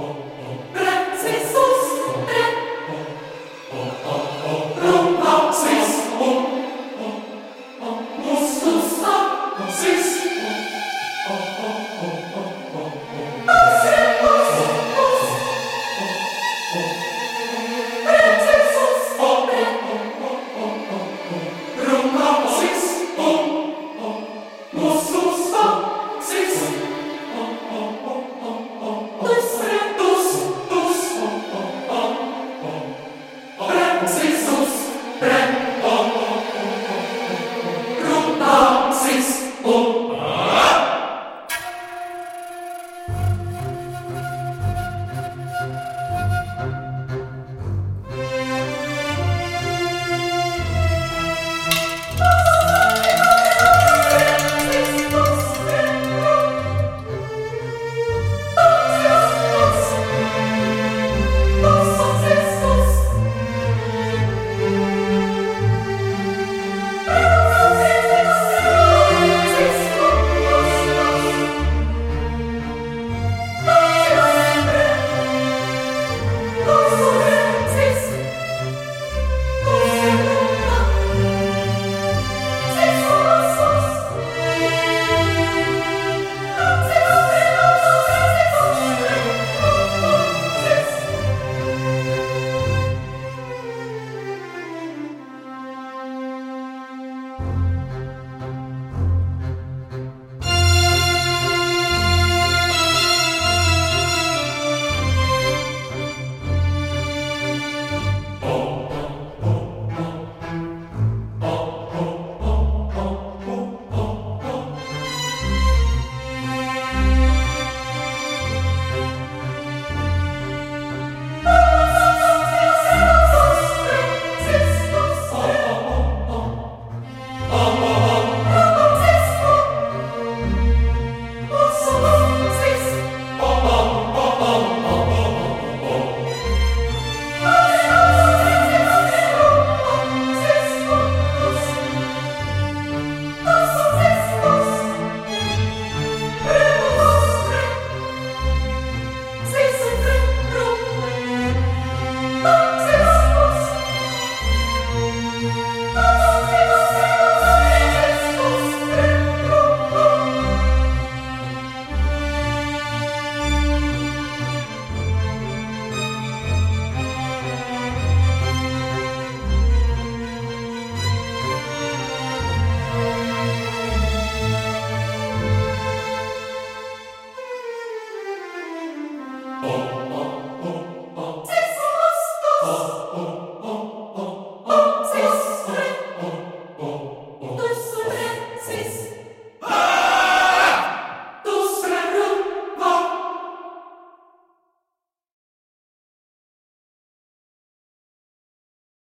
Oh.